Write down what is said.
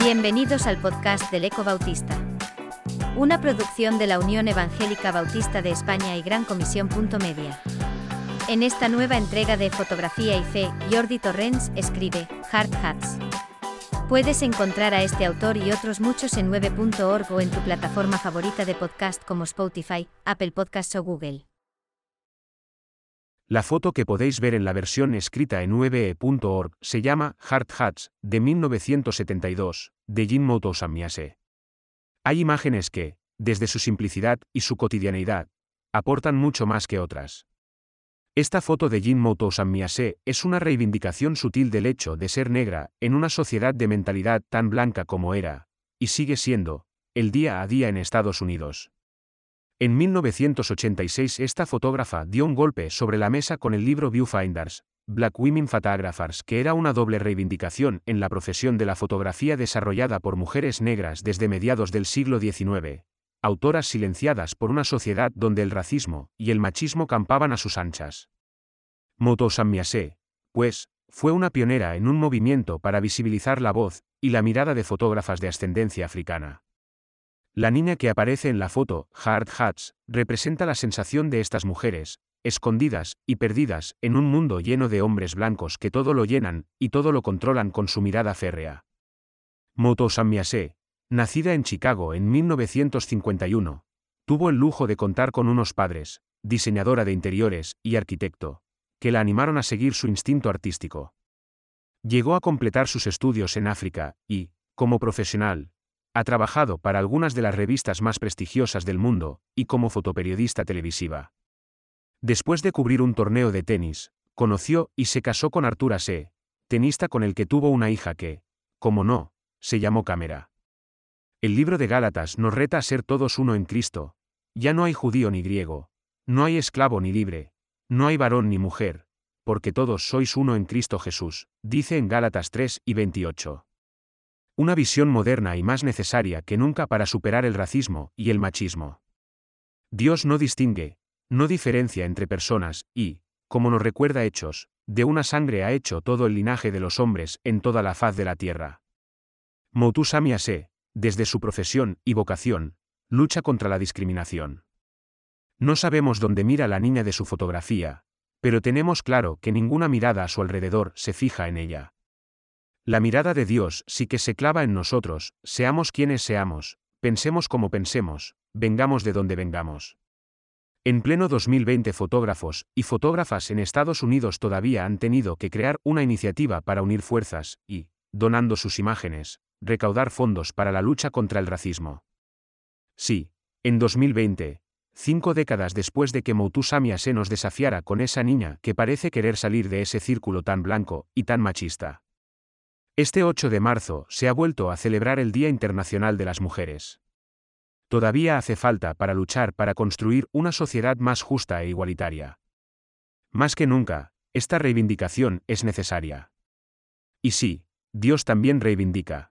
Bienvenidos al podcast del Eco Bautista. Una producción de la Unión Evangélica Bautista de España y Gran Comisión. Media. En esta nueva entrega de Fotografía y Fe, Jordi Torrens escribe Hard Hats. Puedes encontrar a este autor y otros muchos en 9.org o en tu plataforma favorita de podcast como Spotify, Apple Podcasts o Google. La foto que podéis ver en la versión escrita en 9.org se llama Hard Hats, de 1972, de Jim Motosamiase. Hay imágenes que, desde su simplicidad y su cotidianeidad, aportan mucho más que otras. Esta foto de Jin Motousan-Miase es una reivindicación sutil del hecho de ser negra en una sociedad de mentalidad tan blanca como era, y sigue siendo, el día a día en Estados Unidos. En 1986 esta fotógrafa dio un golpe sobre la mesa con el libro Viewfinders, Black Women Photographers, que era una doble reivindicación en la profesión de la fotografía desarrollada por mujeres negras desde mediados del siglo XIX, autoras silenciadas por una sociedad donde el racismo y el machismo campaban a sus anchas. Moto Sammiase, pues, fue una pionera en un movimiento para visibilizar la voz y la mirada de fotógrafas de ascendencia africana. La niña que aparece en la foto, Hard Hats, representa la sensación de estas mujeres, escondidas y perdidas en un mundo lleno de hombres blancos que todo lo llenan y todo lo controlan con su mirada férrea. Moto Sammiase, Nacida en Chicago en 1951, tuvo el lujo de contar con unos padres, diseñadora de interiores y arquitecto, que la animaron a seguir su instinto artístico. Llegó a completar sus estudios en África y, como profesional, ha trabajado para algunas de las revistas más prestigiosas del mundo y como fotoperiodista televisiva. Después de cubrir un torneo de tenis, conoció y se casó con Artur Ase, tenista con el que tuvo una hija que, como no, se llamó Cámara. El libro de Gálatas nos reta a ser todos uno en Cristo. Ya no hay judío ni griego, no hay esclavo ni libre, no hay varón ni mujer, porque todos sois uno en Cristo Jesús, dice en Gálatas 3 y 28. Una visión moderna y más necesaria que nunca para superar el racismo y el machismo. Dios no distingue, no diferencia entre personas, y, como nos recuerda Hechos, de una sangre ha hecho todo el linaje de los hombres en toda la faz de la tierra. Motusamiase, desde su profesión y vocación, lucha contra la discriminación. No sabemos dónde mira la niña de su fotografía, pero tenemos claro que ninguna mirada a su alrededor se fija en ella. La mirada de Dios sí que se clava en nosotros, seamos quienes seamos, pensemos como pensemos, vengamos de donde vengamos. En pleno 2020 fotógrafos y fotógrafas en Estados Unidos todavía han tenido que crear una iniciativa para unir fuerzas y, donando sus imágenes, recaudar fondos para la lucha contra el racismo. Sí, en 2020, cinco décadas después de que Moutussamia se nos desafiara con esa niña que parece querer salir de ese círculo tan blanco y tan machista. Este 8 de marzo se ha vuelto a celebrar el Día Internacional de las Mujeres. Todavía hace falta para luchar para construir una sociedad más justa e igualitaria. Más que nunca, esta reivindicación es necesaria. Y sí, Dios también reivindica,